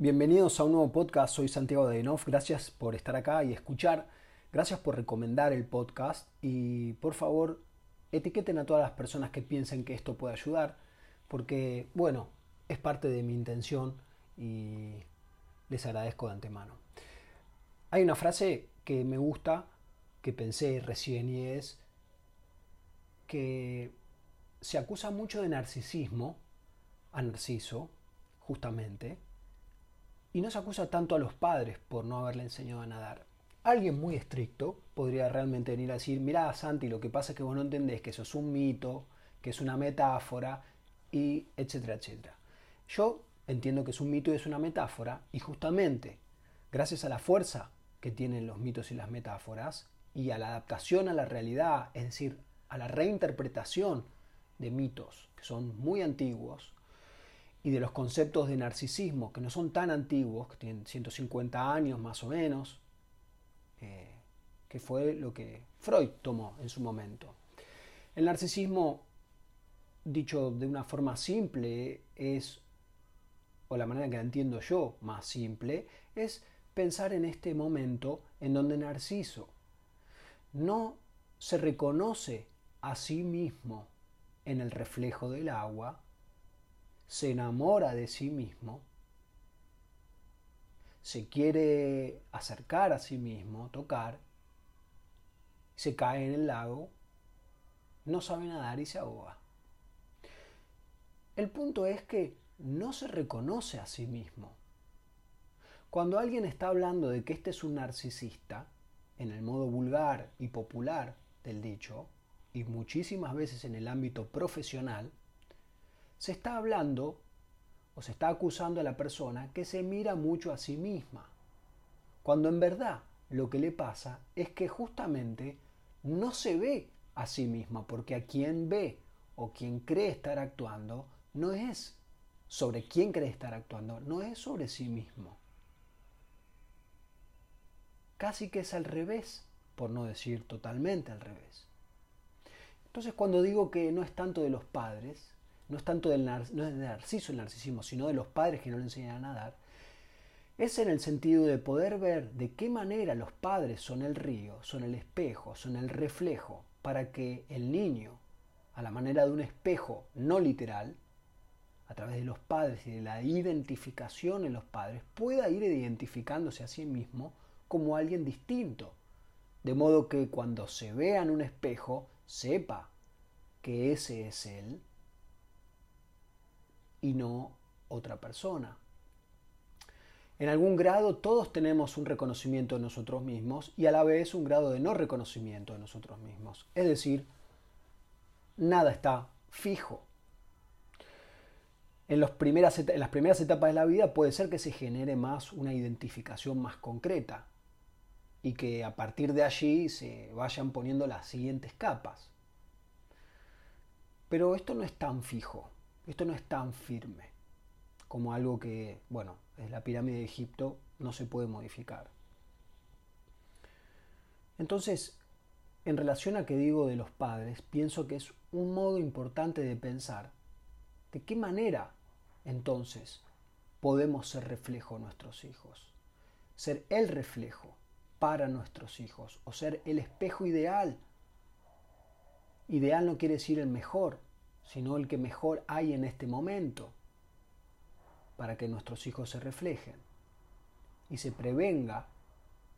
Bienvenidos a un nuevo podcast, soy Santiago Deinov, gracias por estar acá y escuchar, gracias por recomendar el podcast. Y por favor etiqueten a todas las personas que piensen que esto puede ayudar, porque bueno, es parte de mi intención y les agradezco de antemano. Hay una frase que me gusta, que pensé recién y es que se acusa mucho de narcisismo a Narciso, justamente, y no se acusa tanto a los padres por no haberle enseñado a nadar. Alguien muy estricto podría realmente venir a decir, mirá Santi, lo que pasa es que vos no entendés que eso es un mito, que es una metáfora, y etcétera, etcétera. Yo entiendo que es un mito y es una metáfora, y justamente gracias a la fuerza que tienen los mitos y las metáforas, y a la adaptación a la realidad, es decir, a la reinterpretación de mitos que son muy antiguos, y de los conceptos de narcisismo, que no son tan antiguos, que tienen 150 años más o menos, eh, que fue lo que Freud tomó en su momento. El narcisismo, dicho de una forma simple, es, o la manera que la entiendo yo más simple, es pensar en este momento en donde Narciso no se reconoce a sí mismo en el reflejo del agua, se enamora de sí mismo, se quiere acercar a sí mismo, tocar, se cae en el lago, no sabe nadar y se ahoga. El punto es que no se reconoce a sí mismo. Cuando alguien está hablando de que este es un narcisista, en el modo vulgar y popular del dicho, y muchísimas veces en el ámbito profesional, se está hablando o se está acusando a la persona que se mira mucho a sí misma, cuando en verdad lo que le pasa es que justamente no se ve a sí misma, porque a quien ve o quien cree estar actuando no es sobre quién cree estar actuando, no es sobre sí mismo. Casi que es al revés, por no decir totalmente al revés. Entonces cuando digo que no es tanto de los padres, no es tanto del no es de Narciso el narcisismo, sino de los padres que no le enseñan a nadar, es en el sentido de poder ver de qué manera los padres son el río, son el espejo, son el reflejo, para que el niño, a la manera de un espejo no literal, a través de los padres y de la identificación en los padres, pueda ir identificándose a sí mismo como alguien distinto. De modo que cuando se vea en un espejo, sepa que ese es él y no otra persona. En algún grado todos tenemos un reconocimiento de nosotros mismos y a la vez un grado de no reconocimiento de nosotros mismos. Es decir, nada está fijo. En, las primeras etapas de la vida puede ser que se genere más una identificación más concreta y que a partir de allí se vayan poniendo las siguientes capas. Pero esto no es tan fijo. Esto no es tan firme como algo que, bueno, es la pirámide de Egipto, no se puede modificar. Entonces, en relación a que digo de los padres, pienso que es un modo importante de pensar de qué manera entonces podemos ser reflejo nuestros hijos, ser el reflejo para nuestros hijos o ser el espejo ideal. Ideal no quiere decir el mejor, sino el que mejor hay en este momento para que nuestros hijos se reflejen y se prevenga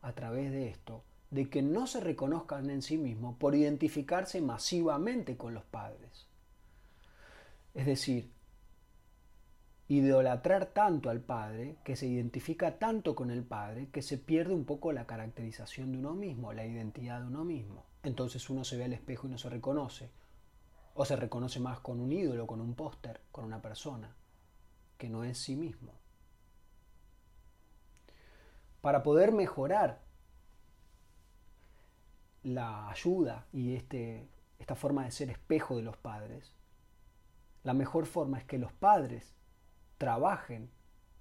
a través de esto de que no se reconozcan en sí mismos por identificarse masivamente con los padres. Es decir, idolatrar tanto al padre, que se identifica tanto con el padre, que se pierde un poco la caracterización de uno mismo, la identidad de uno mismo. Entonces uno se ve al espejo y no se reconoce, o se reconoce más con un ídolo, con un póster, con una persona, que no es sí mismo. Para poder mejorar la ayuda y este, esta forma de ser espejo de los padres, la mejor forma es que los padres trabajen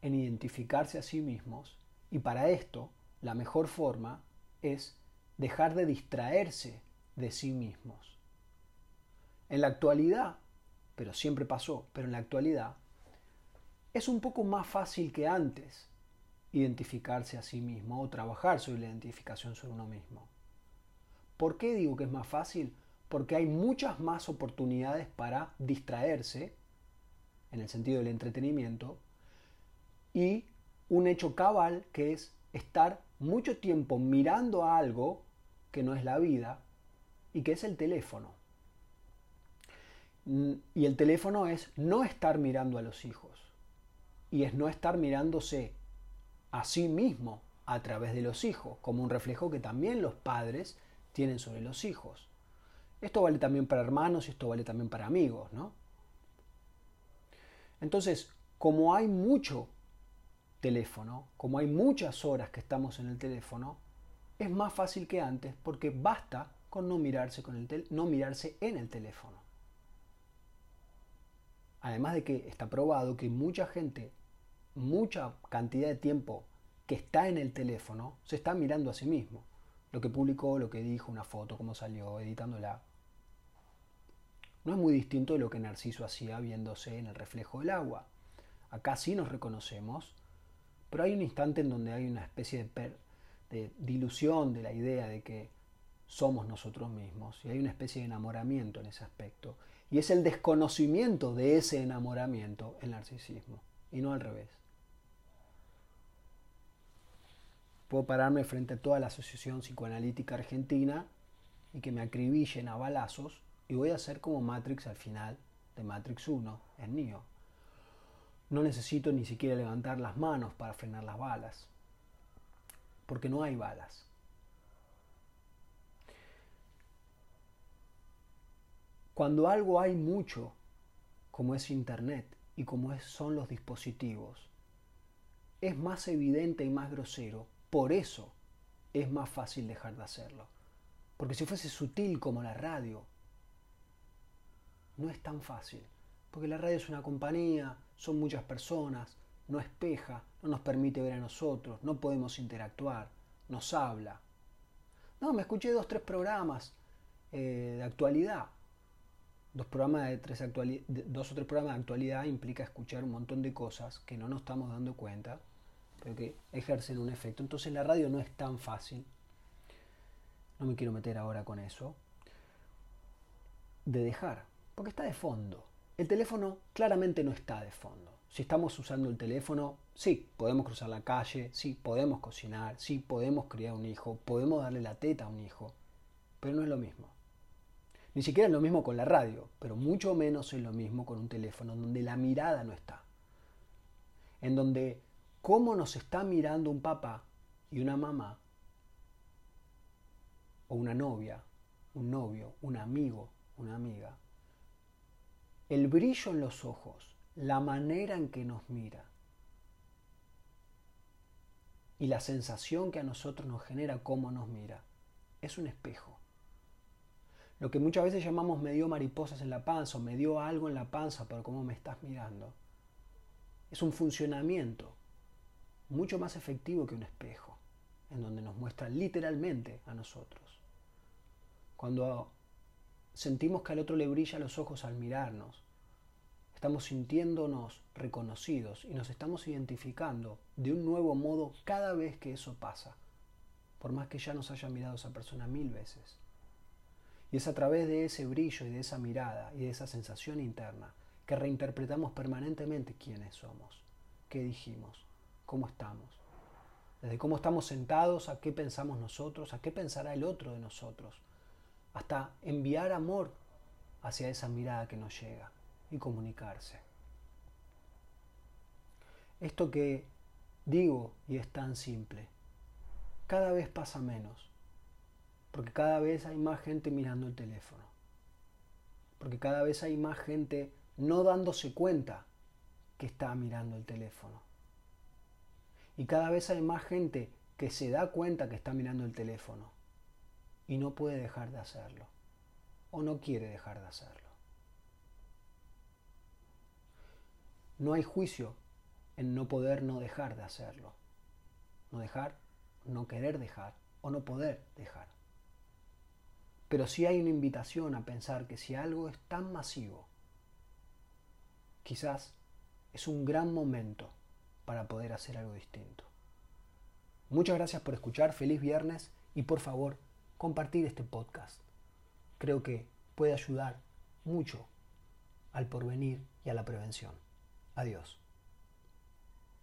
en identificarse a sí mismos y para esto la mejor forma es dejar de distraerse de sí mismos. En la actualidad, pero siempre pasó, pero en la actualidad, es un poco más fácil que antes identificarse a sí mismo o trabajar sobre la identificación sobre uno mismo. ¿Por qué digo que es más fácil? Porque hay muchas más oportunidades para distraerse, en el sentido del entretenimiento, y un hecho cabal que es estar mucho tiempo mirando a algo que no es la vida y que es el teléfono. Y el teléfono es no estar mirando a los hijos y es no estar mirándose a sí mismo a través de los hijos, como un reflejo que también los padres tienen sobre los hijos. Esto vale también para hermanos y esto vale también para amigos, ¿no? Entonces, como hay mucho teléfono, como hay muchas horas que estamos en el teléfono, es más fácil que antes porque basta con no mirarse, con el no mirarse en el teléfono. Además de que está probado que mucha gente, mucha cantidad de tiempo que está en el teléfono, se está mirando a sí mismo. Lo que publicó, lo que dijo, una foto, cómo salió, editándola. No es muy distinto de lo que Narciso hacía viéndose en el reflejo del agua. Acá sí nos reconocemos, pero hay un instante en donde hay una especie de, de dilución de la idea de que somos nosotros mismos y hay una especie de enamoramiento en ese aspecto. Y es el desconocimiento de ese enamoramiento el narcisismo y no al revés. Puedo pararme frente a toda la Asociación Psicoanalítica Argentina y que me acribillen a balazos y voy a ser como Matrix al final de Matrix 1 en Neo. No necesito ni siquiera levantar las manos para frenar las balas, porque no hay balas. Cuando algo hay mucho, como es Internet y como son los dispositivos, es más evidente y más grosero. Por eso es más fácil dejar de hacerlo. Porque si fuese sutil como la radio, no es tan fácil. Porque la radio es una compañía, son muchas personas, no espeja, no nos permite ver a nosotros, no podemos interactuar, nos habla. No, me escuché dos, tres programas eh, de actualidad dos, programas de tres dos o tres programas de actualidad implica escuchar un montón de cosas que no nos estamos dando cuenta, pero que ejercen un efecto. Entonces la radio no es tan fácil, no me quiero meter ahora con eso, de dejar, porque está de fondo. El teléfono claramente no está de fondo. Si estamos usando el teléfono, sí, podemos cruzar la calle, sí, podemos cocinar, sí, podemos criar un hijo, podemos darle la teta a un hijo, pero no es lo mismo. Ni siquiera es lo mismo con la radio, pero mucho menos es lo mismo con un teléfono donde la mirada no está. En donde cómo nos está mirando un papá y una mamá, o una novia, un novio, un amigo, una amiga. El brillo en los ojos, la manera en que nos mira y la sensación que a nosotros nos genera cómo nos mira, es un espejo lo que muchas veces llamamos me dio mariposas en la panza o me dio algo en la panza por cómo me estás mirando. Es un funcionamiento mucho más efectivo que un espejo, en donde nos muestra literalmente a nosotros. Cuando sentimos que al otro le brilla los ojos al mirarnos, estamos sintiéndonos reconocidos y nos estamos identificando de un nuevo modo cada vez que eso pasa, por más que ya nos haya mirado esa persona mil veces. Y es a través de ese brillo y de esa mirada y de esa sensación interna que reinterpretamos permanentemente quiénes somos, qué dijimos, cómo estamos. Desde cómo estamos sentados, a qué pensamos nosotros, a qué pensará el otro de nosotros, hasta enviar amor hacia esa mirada que nos llega y comunicarse. Esto que digo y es tan simple, cada vez pasa menos porque cada vez hay más gente mirando el teléfono. Porque cada vez hay más gente no dándose cuenta que está mirando el teléfono. Y cada vez hay más gente que se da cuenta que está mirando el teléfono y no puede dejar de hacerlo. O no quiere dejar de hacerlo. No hay juicio en no poder no dejar de hacerlo. No dejar, no querer dejar o no poder dejar. Pero sí hay una invitación a pensar que si algo es tan masivo, quizás es un gran momento para poder hacer algo distinto. Muchas gracias por escuchar, feliz viernes y por favor compartir este podcast. Creo que puede ayudar mucho al porvenir y a la prevención. Adiós.